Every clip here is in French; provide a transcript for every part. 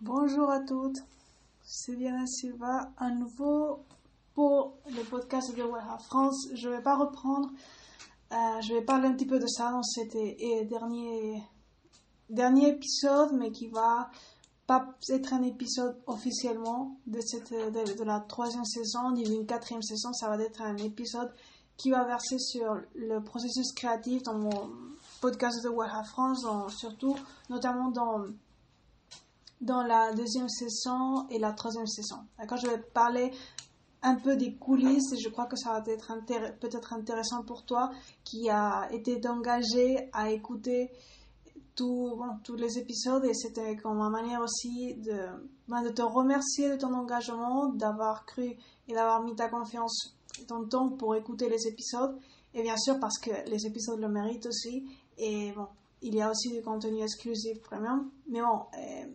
Bonjour à toutes, c'est Diana Silva à nouveau pour le podcast de Wellha France. Je vais pas reprendre, euh, je vais parler un petit peu de ça dans cet dernier, dernier épisode, mais qui va pas être un épisode officiellement de, cette, de, la troisième saison ni d'une quatrième saison, ça va être un épisode qui va verser sur le processus créatif dans mon podcast de Wellha France, surtout notamment dans dans la deuxième saison et la troisième saison. D'accord Je vais parler un peu des coulisses et je crois que ça va être peut-être intéressant pour toi qui a été engagé à écouter tout, tous les épisodes et c'était comme ma manière aussi de, ben, de te remercier de ton engagement, d'avoir cru et d'avoir mis ta confiance et ton temps pour écouter les épisodes et bien sûr parce que les épisodes le méritent aussi et bon, il y a aussi du contenu exclusif premium mais bon, euh,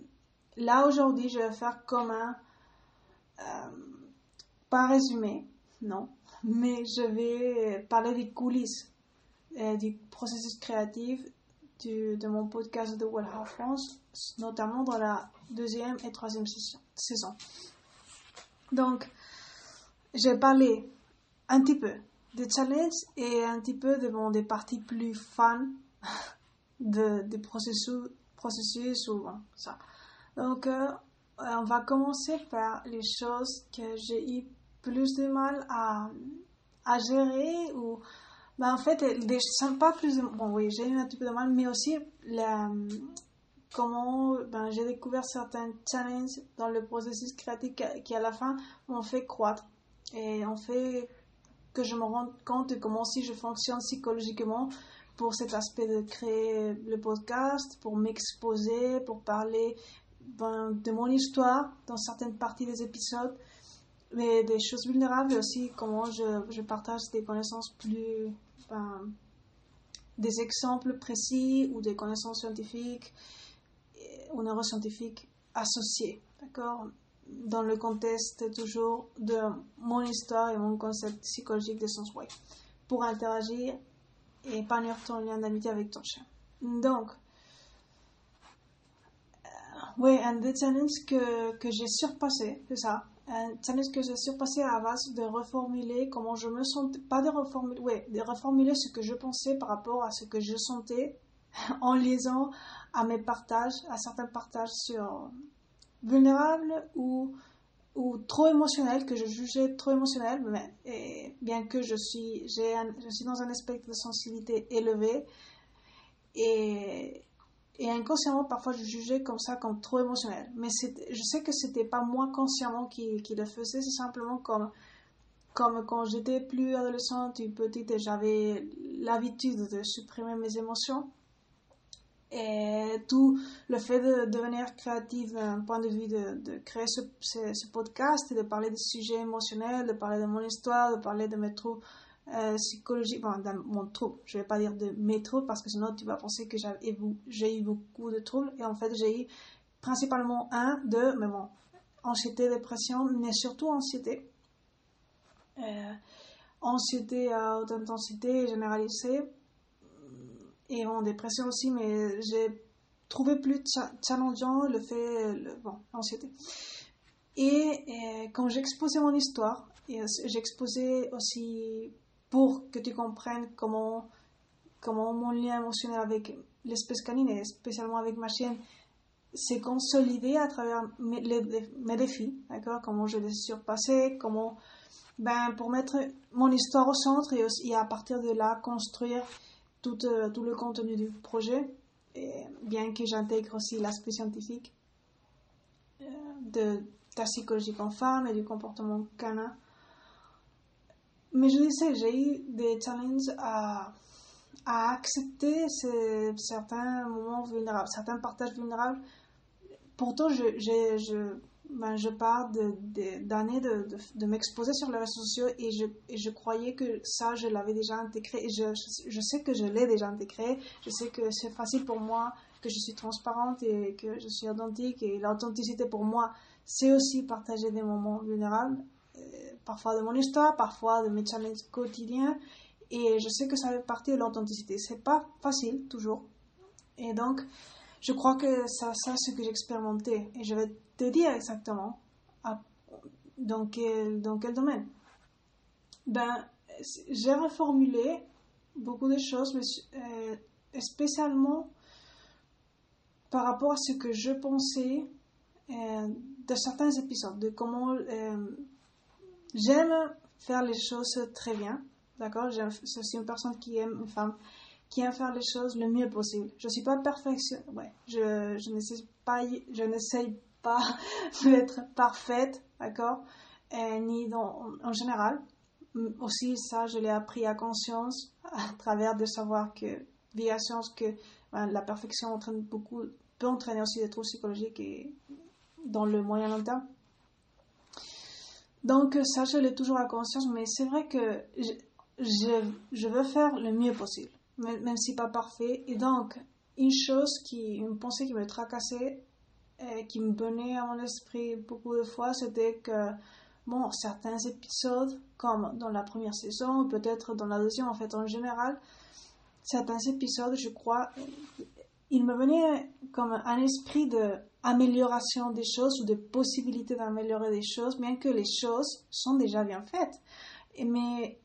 Là, aujourd'hui, je vais faire comme un... Euh, pas résumé, non, mais je vais parler des coulisses euh, du processus créatif de mon podcast de Wellhouse France, notamment dans la deuxième et troisième saison. Donc, je vais parler un petit peu des challenges et un petit peu de mon, des parties plus fun de, du processus, processus ou ça. Donc, euh, on va commencer par les choses que j'ai eu plus de mal à, à gérer ou ben, en fait des pas plus de, bon oui j'ai eu un petit peu de mal mais aussi la, comment ben, j'ai découvert certains challenges dans le processus créatif qui à la fin m'ont fait croître et on fait que je me rende compte de comment si je fonctionne psychologiquement pour cet aspect de créer le podcast, pour m'exposer, pour parler ben, de mon histoire dans certaines parties des épisodes, mais des choses vulnérables aussi, comment je, je partage des connaissances plus, ben, des exemples précis ou des connaissances scientifiques ou neuroscientifiques associées, d'accord? Dans le contexte toujours de mon histoire et mon concept psychologique de sens pour interagir et épanouir ton lien d'amitié avec ton chien. Donc, oui, un des challenges que, que j'ai surpassé, c'est ça. Un challenge que j'ai surpassé à base de reformuler comment je me sentais, pas de reformuler, oui, de reformuler ce que je pensais par rapport à ce que je sentais en liaison à mes partages, à certains partages sur vulnérables ou, ou trop émotionnels, que je jugeais trop émotionnels, mais bien que je suis, j'ai je suis dans un spectre de sensibilité élevé et, et inconsciemment, parfois, je jugeais comme ça, comme trop émotionnel. Mais je sais que c'était pas moi consciemment qui, qui le faisais, c'est simplement comme, comme quand j'étais plus adolescente et petite et j'avais l'habitude de supprimer mes émotions. Et tout le fait de devenir créative d'un point de vue de, de créer ce, ce, podcast de parler des sujets émotionnels, de parler de mon histoire, de parler de mes troubles euh, psychologique, bon, dans mon trouble. Je vais pas dire de mes troubles parce que sinon tu vas penser que j'ai eu beaucoup de troubles. Et en fait, j'ai eu principalement un, deux, mais bon, anxiété, dépression, mais surtout anxiété. Euh, anxiété à haute intensité généralisée. Et bon, dépression aussi, mais j'ai trouvé plus challengeant le fait, bon, l'anxiété. Et, et, quand j'exposais mon histoire, j'exposais aussi pour que tu comprennes comment, comment mon lien émotionnel avec l'espèce canine, et spécialement avec ma chienne, s'est consolidé à travers mes, défis, d'accord? Comment je les ai surpassés, comment, ben, pour mettre mon histoire au centre et, à partir de là construire tout, euh, tout le contenu du projet, et bien que j'intègre aussi l'aspect scientifique euh, de ta psychologie en femme et du comportement canin mais je disais, j'ai eu des challenges à, à accepter certains moments vulnérables, certains partages vulnérables. Pourtant, je, je, je, ben, je pars d'années de, de, de, m'exposer sur les réseaux sociaux et je, et je croyais que ça, je l'avais déjà intégré. Je, je sais que je l'ai déjà intégré. Je sais que c'est facile pour moi, que je suis transparente et que je suis authentique. Et l'authenticité pour moi, c'est aussi partager des moments vulnérables. Parfois de mon histoire, parfois de mes challenges quotidiens. Et je sais que ça fait partie de l'authenticité. C'est pas facile, toujours. Et donc, je crois que c'est ça ce que j'ai expérimenté. Et je vais te dire exactement dans, quel, dans quel domaine. Ben, j'ai reformulé beaucoup de choses, mais euh, spécialement par rapport à ce que je pensais euh, de certains épisodes, de comment euh, j'aime faire les choses très bien, d'accord? Je suis une personne qui aime, une femme qui aime faire les choses le mieux possible. Je suis pas perfection, ouais, je, je pas, n'essaye pas d'être parfaite, d'accord? Ni dans, en général. Aussi, ça, je l'ai appris à conscience à travers de savoir que, via science, que ben, la perfection entraîne beaucoup peut entraîner aussi des troubles psychologiques et dans le moyen long terme. Donc ça, je l'ai toujours à conscience, mais c'est vrai que je, veux faire le mieux possible, même, même, si pas parfait. Et donc, une chose qui, une pensée qui me tracassait, et qui me venait à mon esprit beaucoup de fois, c'était que, bon, certains épisodes, comme dans la première saison, peut-être dans la deuxième, en fait, en général, certains épisodes, je crois, il me venait comme un esprit d'amélioration des choses ou de possibilité d'améliorer des choses, bien que les choses sont déjà bien faites. mais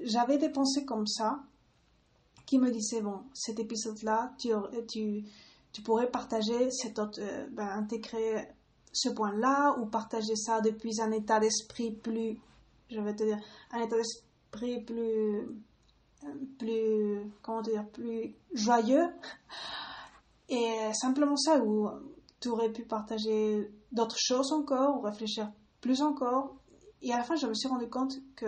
j'avais des pensées comme ça qui me disaient, bon, cet épisode-là, tu, tu, tu, pourrais partager cet autre, euh, ben, intégrer ce point-là ou partager ça depuis un état d'esprit plus, je vais te dire, un état d'esprit plus, plus, comment dire, plus joyeux et simplement ça, où tu aurais pu partager d'autres choses encore, ou réfléchir plus encore. Et à la fin, je me suis rendu compte que,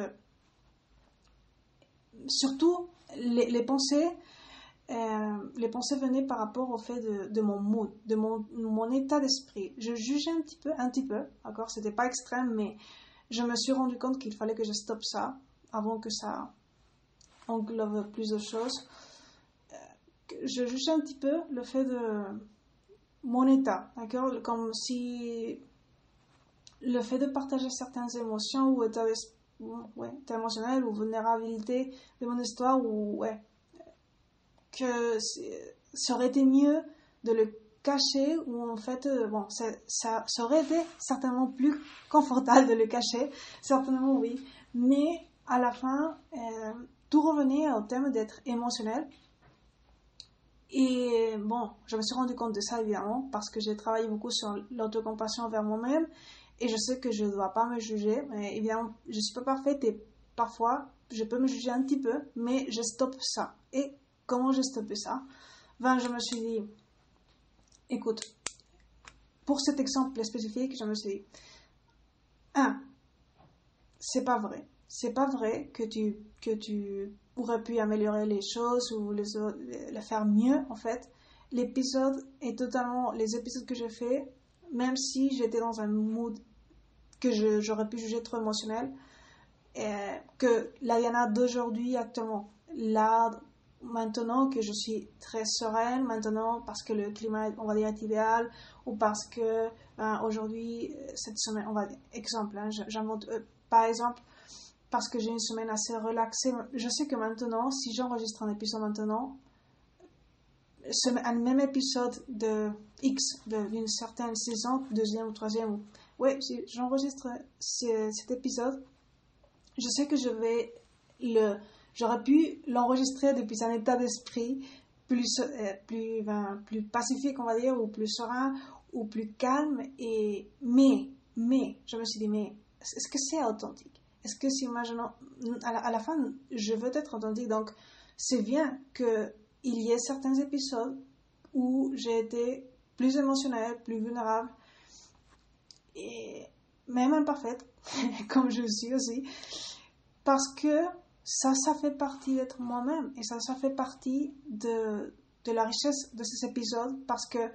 surtout, les, pensées, euh, les pensées venaient par rapport au fait de, de mon mood, de mon, mon état d'esprit. Je jugeais un petit peu, un petit peu, d'accord C'était pas extrême, mais je me suis rendu compte qu'il fallait que je stoppe ça avant que ça englobe plus de choses je juge un petit peu le fait de mon état, d'accord? Comme si le fait de partager certaines émotions ou état, ouais, émotionnel ou vulnérabilité de mon histoire ou ouais, que ça aurait été mieux de le cacher ou en fait euh, bon ça, ça, aurait été certainement plus confortable de le cacher certainement oui. Mais à la fin euh, tout revenait au thème d'être émotionnel et bon, je me suis rendu compte de ça évidemment parce que j'ai travaillé beaucoup sur l'autocompassion envers moi-même et je sais que je ne dois pas me juger. Mais évidemment, je ne suis pas parfaite et parfois je peux me juger un petit peu, mais je stoppe ça. Et comment je stoppe ça? Ben, Je me suis dit, écoute, pour cet exemple spécifique, je me suis dit, un, c'est pas vrai. C'est pas vrai que tu, que tu aurait pu améliorer les choses ou les, les faire mieux en fait. L'épisode est totalement, les épisodes que j'ai fait, même si j'étais dans un mood que j'aurais pu juger trop émotionnel, et que la Diana d'aujourd'hui actuellement, là, maintenant que je suis très sereine, maintenant parce que le climat, on va dire, est idéal, ou parce que ben, aujourd'hui, cette semaine, on va dire, exemple, hein, euh, par exemple, parce que j'ai une semaine assez relaxée. Je sais que maintenant, si j'enregistre un épisode maintenant, un même épisode de X, d'une certaine saison, deuxième ou troisième, ouais, j'enregistre cet épisode, je sais que je vais le, j'aurais pu l'enregistrer depuis un état d'esprit plus, euh, plus, ben, plus pacifique, on va dire, ou plus serein, ou plus calme, et, mais, mais, je me suis dit, mais, est-ce que c'est authentique? Est-ce que si imaginons, à la, fin, je veux être authentique, donc c'est bien qu'il y ait certains épisodes où j'ai été plus émotionnelle, plus vulnérable, et même imparfaite, comme je suis aussi, parce que ça, ça fait partie d'être moi-même, et ça, ça fait partie de, de la richesse de ces épisodes, parce que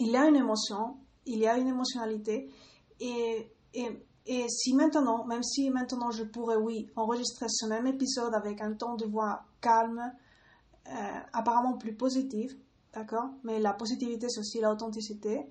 il y a une émotion, il y a une émotionnalité, et et si maintenant, même si maintenant je pourrais, oui, enregistrer ce même épisode avec un ton de voix calme, euh, apparemment plus positif, d'accord Mais la positivité, c'est aussi l'authenticité.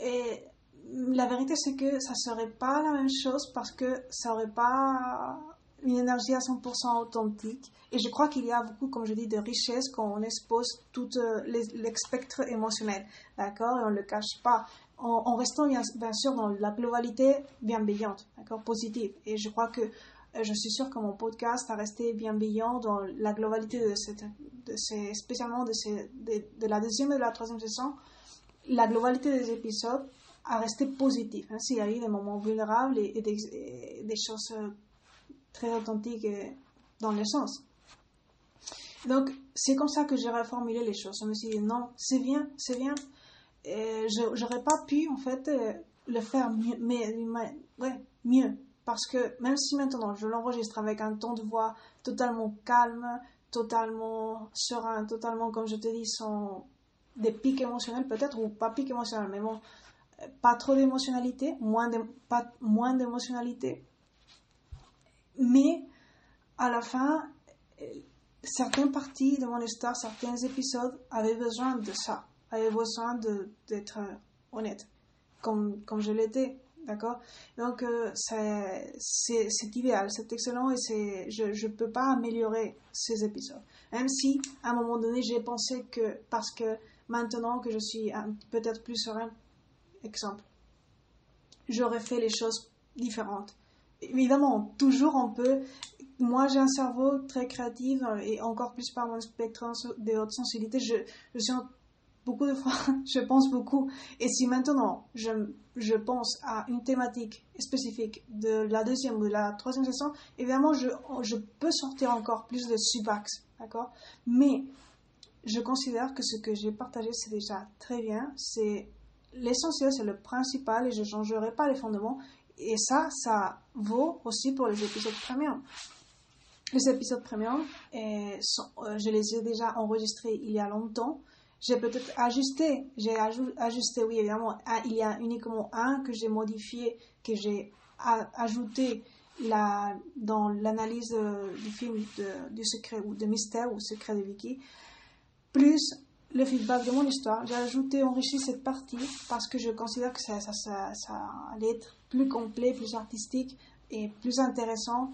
Et la vérité, c'est que ça serait pas la même chose parce que ça aurait pas une énergie à 100% authentique. Et je crois qu'il y a beaucoup, comme je dis, de richesse quand on expose tout euh, le spectre émotionnel. D'accord Et on ne le cache pas. En, restant bien, sûr dans la globalité bienveillante, d'accord Positive. Et je crois que euh, je suis sûre que mon podcast a resté bienveillant dans la globalité de, cette, de ces, spécialement de, ces, de, la deuxième et de la troisième saison. La globalité des épisodes a resté positive. Hein, S'il y a eu des moments vulnérables et, des, des, choses euh, très authentiques dans le sens. Donc, c'est comme ça que j'ai reformulé les choses. Je me suis dit, non, c'est bien, c'est bien. Je n'aurais pas pu, en fait, euh, le faire mieux, mais, ouais, mieux. Parce que même si maintenant je l'enregistre avec un ton de voix totalement calme, totalement serein, totalement, comme je te dis, sans des pics émotionnels peut-être, ou pas pics émotionnels, mais bon, pas trop d'émotionnalité, moins d'émotionnalité. Mais à la fin, certaines parties de mon histoire, certains épisodes avaient besoin de ça, avaient besoin d'être honnête, comme, comme je l'étais. D'accord? Donc, euh, c'est idéal, c'est excellent et je ne peux pas améliorer ces épisodes. Même si, à un moment donné, j'ai pensé que, parce que maintenant que je suis peut-être plus serein, exemple, j'aurais fait les choses différentes. Évidemment, toujours on peut moi, j'ai un cerveau très créatif euh, et encore plus par mon spectre de haute sensibilité. Je, je suis beaucoup de fois, je pense beaucoup. Et si maintenant je, je pense à une thématique spécifique de la deuxième ou de la troisième session, évidemment, je, je peux sortir encore plus de subaxe, d'accord? Mais je considère que ce que j'ai partagé, c'est déjà très bien. C'est l'essentiel, c'est le principal et je ne changerai pas les fondements. Et ça, ça vaut aussi pour les épisodes premium. Les épisodes premium, euh, je les ai déjà enregistrés il y a longtemps. J'ai peut-être ajusté, j'ai ajusté, oui, évidemment. il y a uniquement un que j'ai modifié, que j'ai ajouté la, dans l'analyse euh, du film du secret ou de mystère ou secret de Vicky, plus le feedback de mon histoire. J'ai ajouté, enrichi cette partie parce que je considère que ça, ça, ça, ça allait être plus complet, plus artistique et plus intéressant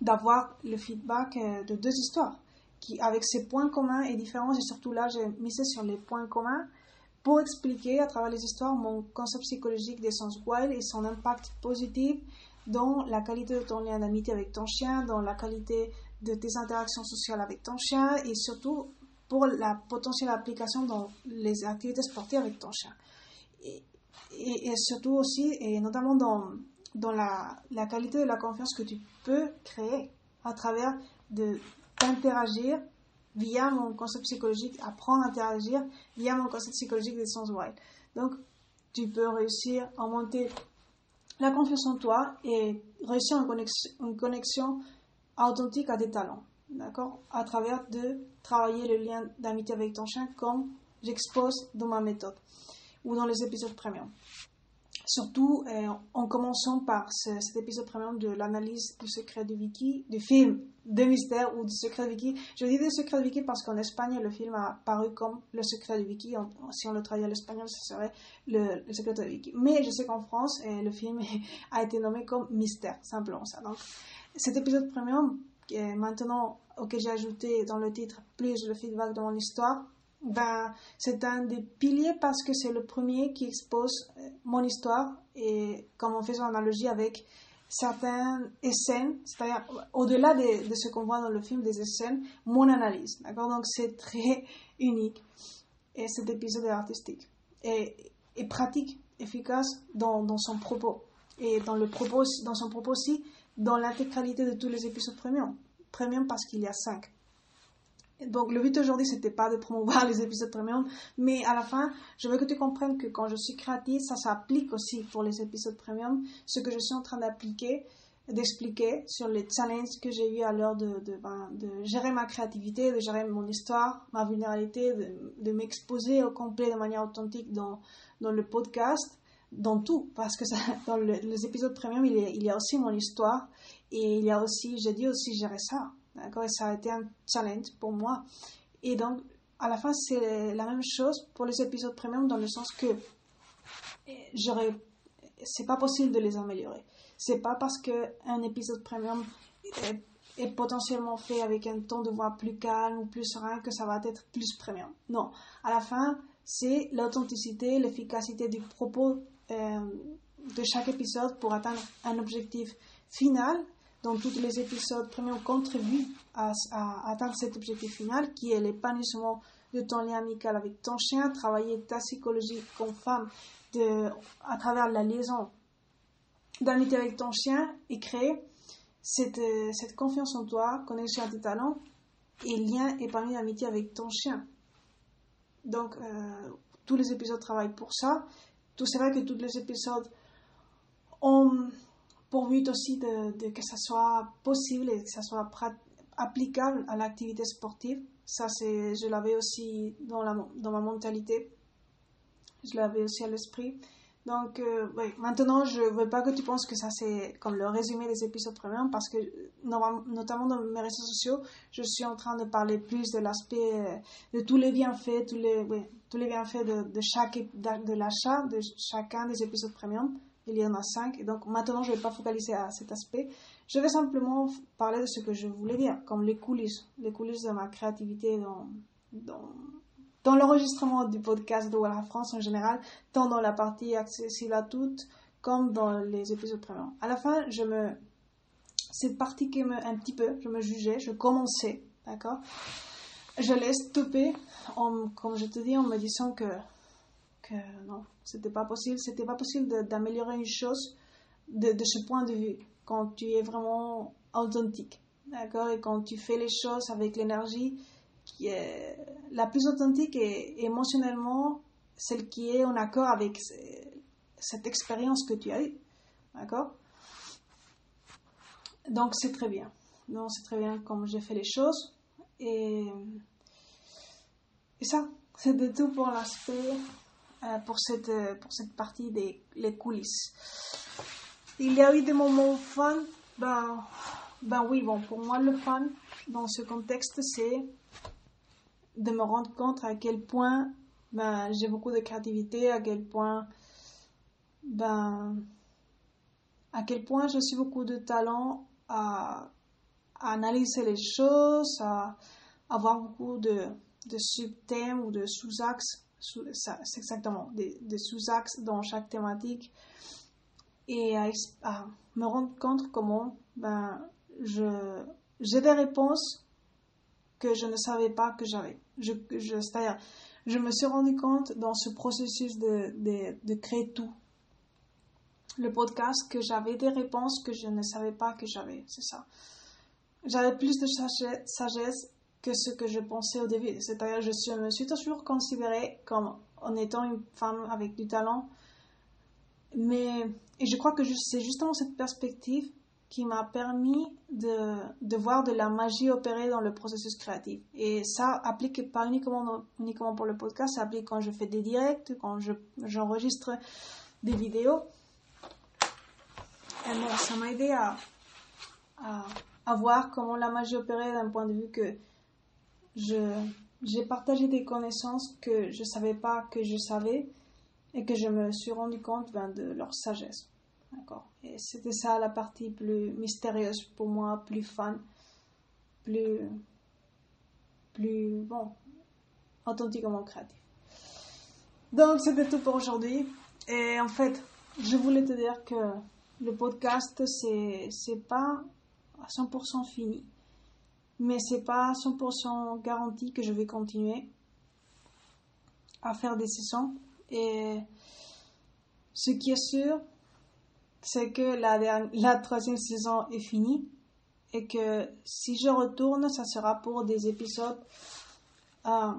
d'avoir le feedback euh, de deux histoires qui, avec ses points communs et différences, et surtout là, j'ai misé sur les points communs pour expliquer à travers les histoires mon concept psychologique des sens wild et son impact positif dans la qualité de ton lien d'amitié avec ton chien, dans la qualité de tes interactions sociales avec ton chien et surtout pour la potentielle application dans les activités sportives avec ton chien. Et, et, surtout aussi, et notamment dans dans la, la, qualité de la confiance que tu peux créer à travers de d'interagir via mon concept psychologique, apprendre à interagir via mon concept psychologique des sens wild. Donc, tu peux réussir à monter la confiance en toi et réussir une connexion, une connexion authentique à tes talents, d'accord? À travers de travailler le lien d'amitié avec ton chien comme j'expose dans ma méthode ou dans les épisodes premium. Surtout euh, en commençant par cet épisode premium de l'analyse du secret de Vicky, du film de mystère ou du secret de Vicky. Je dis du secret de Vicky parce qu'en Espagne, le film a paru comme le secret de Vicky. si on le traduit à l'espagnol, ce serait le, secret de Vicky. Mais je sais qu'en France, euh, le film a été nommé comme mystère, simplement ça. Donc, cet épisode premium, maintenant, auquel j'ai ajouté dans le titre plus le feedback de mon histoire, ben, c'est un des piliers parce que c'est le premier qui expose euh, mon histoire et comme on fait son analogie avec certaines scènes, c'est-à-dire au-delà de, ce qu'on voit dans le film des scènes, mon analyse. D'accord? Donc c'est très unique et cet épisode est artistique et, pratique, efficace dans, dans, son propos et dans, le propos, dans son propos aussi, dans l'intégralité de tous les épisodes premium. Premium parce qu'il y a cinq. Donc le but aujourd'hui, c'était pas de promouvoir les épisodes premium, mais à la fin, je veux que tu comprennes que quand je suis créative, ça s'applique aussi pour les épisodes premium, ce que je suis en train d'appliquer, d'expliquer sur les challenges que j'ai eu à l'heure de, de, ben, de, gérer ma créativité, de gérer mon histoire, ma vulnérabilité, de, de m'exposer au complet de manière authentique dans, dans le podcast, dans tout, parce que ça, dans les épisodes premium, il y, a, il y a aussi mon histoire, et il y a aussi, j'ai dit aussi gérer ça D'accord? Et ça a été un challenge pour moi. Et donc, à la fin, c'est la même chose pour les épisodes premium dans le sens que j'aurais. C'est pas possible de les améliorer. C'est pas parce qu'un épisode premium est, est, potentiellement fait avec un ton de voix plus calme ou plus serein que ça va être plus premium. Non, à la fin, c'est l'authenticité, l'efficacité du propos euh, de chaque épisode pour atteindre un objectif final dont tous les épisodes premium contribuent à, à, atteindre cet objectif final qui est l'épanouissement de ton lien amical avec ton chien, travailler ta psychologie comme femme à travers la liaison d'amitié avec ton chien et créer cette, cette confiance en toi, connexion à tes talents et lien épanoui d'amitié avec ton chien. Donc, euh, tous les épisodes travaillent pour ça. Tout c'est vrai que tous les épisodes ont pour but aussi de, que ça soit possible et que ça soit applicable à l'activité sportive. Ça, c'est, je l'avais aussi dans, la, dans ma mentalité. Je l'avais aussi à l'esprit. Donc, euh, oui. maintenant, je ne veux pas que tu penses que ça, c'est comme le résumé des épisodes premiers, parce que, notamment dans mes réseaux sociaux, je suis en train de parler plus de l'aspect, euh, de tous les bienfaits, tous les, tous les bienfaits de, de chaque, de l'achat de chacun des épisodes premium. Il y en a cinq. Et donc, maintenant, je ne vais pas focaliser à cet aspect. Je vais simplement parler de ce que je voulais dire, comme les coulisses, les coulisses de ma créativité dans, dans, l'enregistrement du podcast de Voilà France en général, tant dans la partie accessible à toutes, comme dans les épisodes précédents. À la fin, je me, cette partie qui me, un petit peu, je me jugeais, je commençais, d'accord? Je l'ai stoppé, en, comme je te dis, en me disant que, que non, c'était pas possible, c'était pas possible d'améliorer une chose de, de ce point de vue quand tu es vraiment authentique, d'accord? Et quand tu fais les choses avec l'énergie qui est la plus authentique et émotionnellement celle qui est en accord avec cette expérience que tu as eue, d'accord? Donc c'est très bien. Donc c'est très bien comme j'ai fait les choses. Et et ça, c'était tout pour l'aspect, pour, cette, pour cette partie des les coulisses. Il y a eu des moments fun. Ben, ben oui, bon, pour moi, le fun dans ce contexte, c'est de me rendre compte à quel point ben, j'ai beaucoup de créativité, à quel point ben, à quel point je suis beaucoup de talent à, analyser les choses, à, avoir beaucoup de, de sub-thèmes ou de sous-axes, exactement, des, sous-axes dans chaque thématique et à, me rendre compte comment ben, j'ai des réponses que je ne savais pas que j'avais. Je, je, c'est-à-dire, je me suis rendu compte dans ce processus de, de, de créer tout, le podcast, que j'avais des réponses que je ne savais pas que j'avais. C'est ça. J'avais plus de sagesse que ce que je pensais au début. C'est-à-dire, je, me suis toujours considérée comme en étant une femme avec du talent, mais et je crois que c'est justement cette perspective qui m'a permis de, de, voir de la magie opérer dans le processus créatif. Et ça applique pas uniquement, uniquement pour le podcast, ça applique quand je fais des directs, quand j'enregistre des vidéos. Et bon, ça m'a aidé à, à, à, voir comment la magie opérait d'un point de vue que j'ai partagé des connaissances que je savais pas que je savais et que je me suis rendu compte ben, de leur sagesse. D'accord Et c'était ça la partie plus mystérieuse pour moi, plus fun, plus, plus, bon, authentiquement créatif. Donc, c'était tout pour aujourd'hui. Et en fait, je voulais te dire que le podcast, c'est pas à 100% fini. Mais c'est pas à 100% garanti que je vais continuer à faire des sessions et ce qui est sûr, c'est que la, la troisième saison est finie et que si je retourne, ça sera pour des épisodes euh,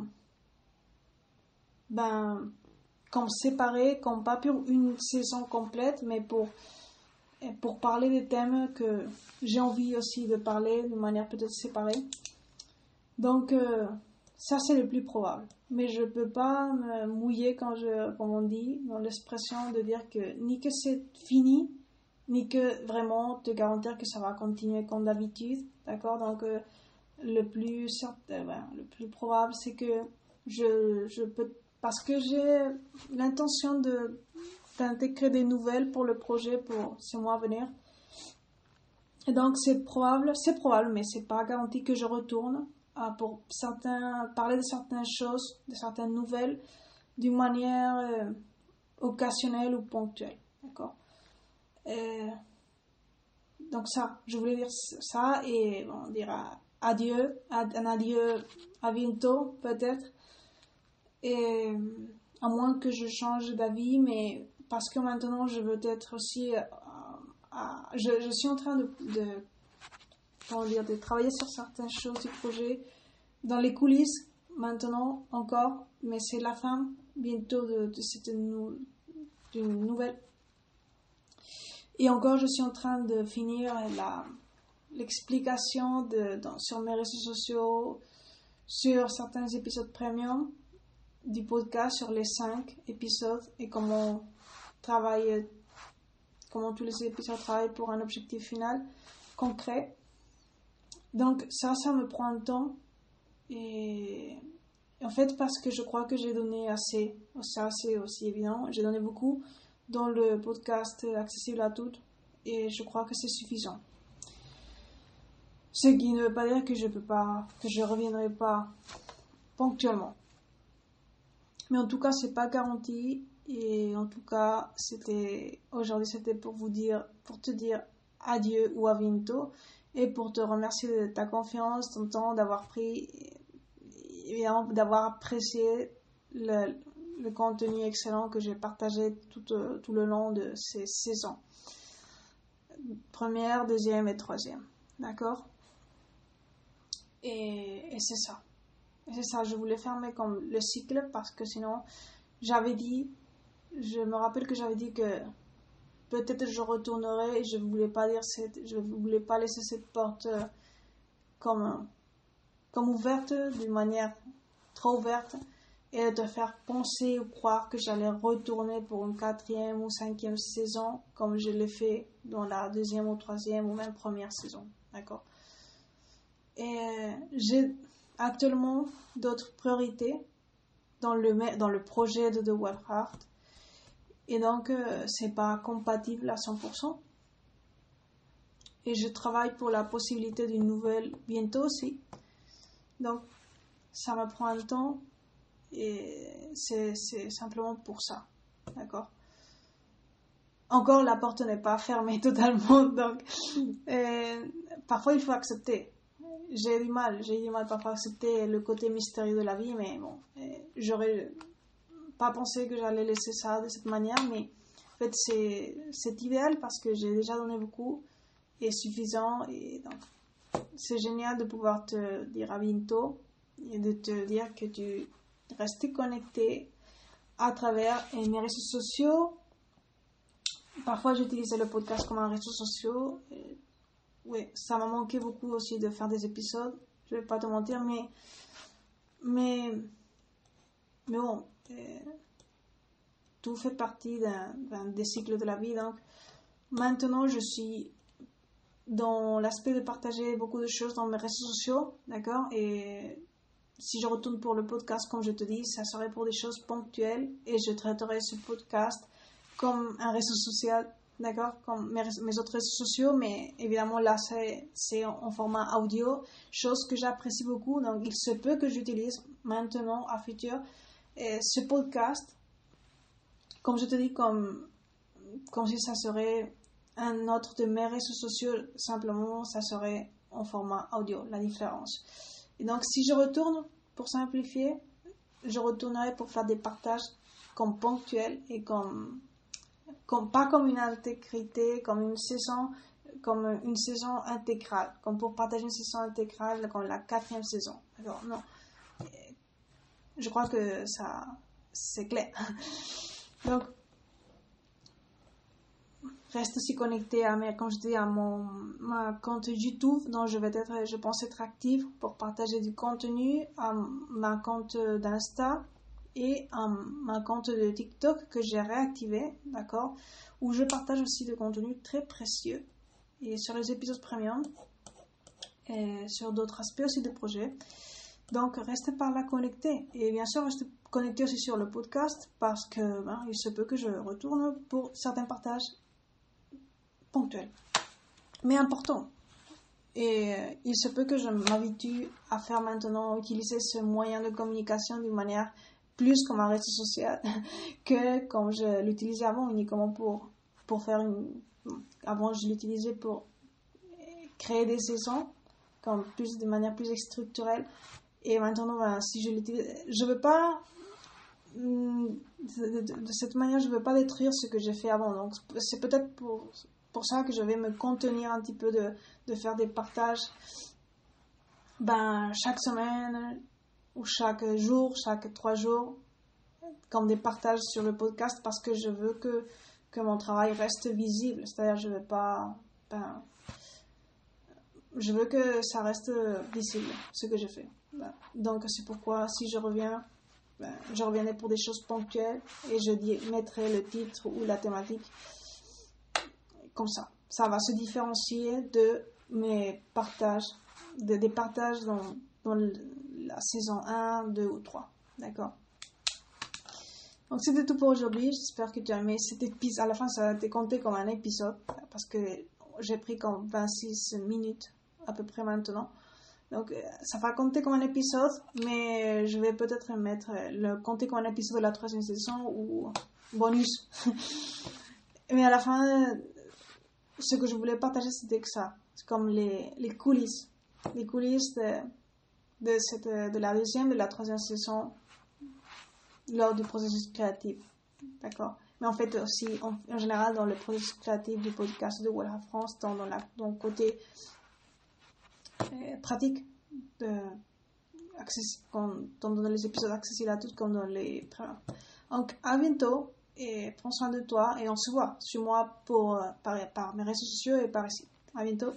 ben, comme séparés, comme pas pour une saison complète, mais pour, pour parler des thèmes que j'ai envie aussi de parler de manière peut-être séparée. Donc, euh, ça, c'est le plus probable. Mais je ne peux pas me mouiller quand je, comme on dit, dans l'expression de dire que ni que c'est fini, ni que vraiment te garantir que ça va continuer comme d'habitude. D'accord? Donc, euh, le plus certain, ben, le plus probable, c'est que je, je peux, parce que j'ai l'intention de, d'intégrer des nouvelles pour le projet pour ces mois à venir. Et donc c'est probable, c'est probable, mais c'est pas garanti que je retourne euh, pour certains, parler de certaines choses, de certaines nouvelles, d'une manière euh, occasionnelle ou ponctuelle. D'accord? Donc ça, je voulais dire ça et on dira adieu, un adieu à bientôt peut-être. Et à moins que je change d'avis, mais parce que maintenant je veux être aussi. Euh, je, suis en train de, comment dire, de travailler sur certaines choses du projet dans les coulisses maintenant encore, mais c'est la fin bientôt de, cette nouvelle. Et encore, je suis en train de finir l'explication sur mes réseaux sociaux, sur certains épisodes premium du podcast, sur les cinq épisodes et comment travailler, comment tous les épisodes travaillent pour un objectif final concret. Donc ça, ça me prend un temps et en fait parce que je crois que j'ai donné assez, ça c'est aussi évident, j'ai donné beaucoup dans le podcast accessible à toutes et je crois que c'est suffisant. Ce qui ne veut pas dire que je peux pas, que je reviendrai pas ponctuellement. Mais en tout cas, c'est pas garanti. Et en tout cas, c'était, aujourd'hui, c'était pour vous dire, pour te dire adieu ou à bientôt. Et pour te remercier de ta confiance, ton temps, d'avoir pris, évidemment, d'avoir apprécié le, contenu excellent que j'ai partagé tout, tout le long de ces saisons. Première, deuxième et troisième. D'accord? Et, c'est ça. c'est ça, je voulais fermer comme le cycle parce que sinon, j'avais dit, je me rappelle que j'avais dit que peut-être je retournerai et je voulais pas dire cette, je voulais pas laisser cette porte euh, comme, comme ouverte d'une manière trop ouverte et de faire penser ou croire que j'allais retourner pour une quatrième ou cinquième saison comme je l'ai fait dans la deuxième ou troisième ou même première saison. D'accord? Et j'ai actuellement d'autres priorités dans le, dans le projet de The Wild Heart. Et donc, euh, c'est pas compatible à 100%. Et je travaille pour la possibilité d'une nouvelle bientôt aussi. Donc, ça me prend un temps et c'est simplement pour ça. D'accord? Encore, la porte n'est pas fermée totalement. Donc, euh, parfois, il faut accepter j'ai du mal, j'ai du mal parfois à accepter le côté mystérieux de la vie, mais bon, j'aurais pas pensé que j'allais laisser ça de cette manière, mais en fait c'est, idéal parce que j'ai déjà donné beaucoup et suffisant, et c'est génial de pouvoir te dire à bientôt et de te dire que tu restes connecté à travers mes réseaux sociaux. Parfois j'utilisais le podcast comme un réseau social oui, ça m'a manqué beaucoup aussi de faire des épisodes. Je vais pas te mentir, mais. Mais. Mais bon. Tout fait partie d'un des cycles de la vie. Donc, maintenant, je suis dans l'aspect de partager beaucoup de choses dans mes réseaux sociaux. D'accord? Et si je retourne pour le podcast, comme je te dis, ça serait pour des choses ponctuelles et je traiterai ce podcast comme un réseau social d'accord, comme mes, autres réseaux sociaux, mais évidemment là c'est en, format audio, chose que j'apprécie beaucoup, donc il se peut que j'utilise maintenant à futur et ce podcast, comme je te dis, comme, comme si ça serait un autre de mes réseaux sociaux, simplement ça serait en format audio, la différence. Et donc si je retourne, pour simplifier, je retournerai pour faire des partages comme ponctuels et comme pas comme une intégrité, comme une saison, comme une saison intégrale, comme pour partager une saison intégrale comme la quatrième saison. Alors, non. Je crois que ça, c'est clair. Donc, reste aussi connecté à mes, comme je dis, à mon, ma compte YouTube, dont je vais être, je pense être active pour partager du contenu, à ma compte d'Insta, et un, un compte de TikTok que j'ai réactivé, d'accord, où je partage aussi des contenus très précieux et sur les épisodes premium et sur d'autres aspects aussi du projet. Donc restez par là connectés et bien sûr restez connectés aussi sur le podcast parce que ben, il se peut que je retourne pour certains partages ponctuels, mais importants, Et euh, il se peut que je m'habitue à faire maintenant, utiliser ce moyen de communication d'une manière plus comme un réseau social que comme je l'utilisais avant uniquement pour, pour faire une... Avant, je l'utilisais pour créer des saisons, comme plus, de manière plus structurelle. Et maintenant, ben, si je l'utilise, je veux pas, hmm, de, cette manière, je veux pas détruire ce que j'ai fait avant. Donc, c'est peut-être pour, pour ça que je vais me contenir un petit peu de, de faire des partages, ben, chaque semaine, ou chaque jour, chaque trois jours, comme des partages sur le podcast parce que je veux que, que mon travail reste visible. C'est-à-dire, je veux pas, ben, je veux que ça reste visible, ce que je fais. Ben, donc, c'est pourquoi, si je reviens, ben, je reviendrai pour des choses ponctuelles et je mettrai le titre ou la thématique comme ça. Ça va se différencier de mes partages, de, des partages dans, dans la saison 1, 2 ou 3. D'accord? Donc c'était tout pour aujourd'hui. J'espère que tu as aimé cet épisode. À la fin, ça a été compté comme un épisode parce que j'ai pris comme 26 minutes à peu près maintenant. Donc ça va compter comme un épisode, mais je vais peut-être mettre le compter comme un épisode de la troisième saison ou bonus. mais à la fin, ce que je voulais partager, c'était que ça. C'est comme les, les coulisses. Les coulisses de, de, cette, de la deuxième et de la troisième saison lors du processus créatif. D'accord Mais en fait, aussi, en, général, dans le processus créatif du podcast de Voilà France, dans, dans, la, dans le côté euh, pratique, de, dans, dans les épisodes accessibles à tous, comme dans les. Donc, à bientôt et prends soin de toi et on se voit. Suis-moi pour, euh, par mes réseaux sociaux et par ici. À bientôt.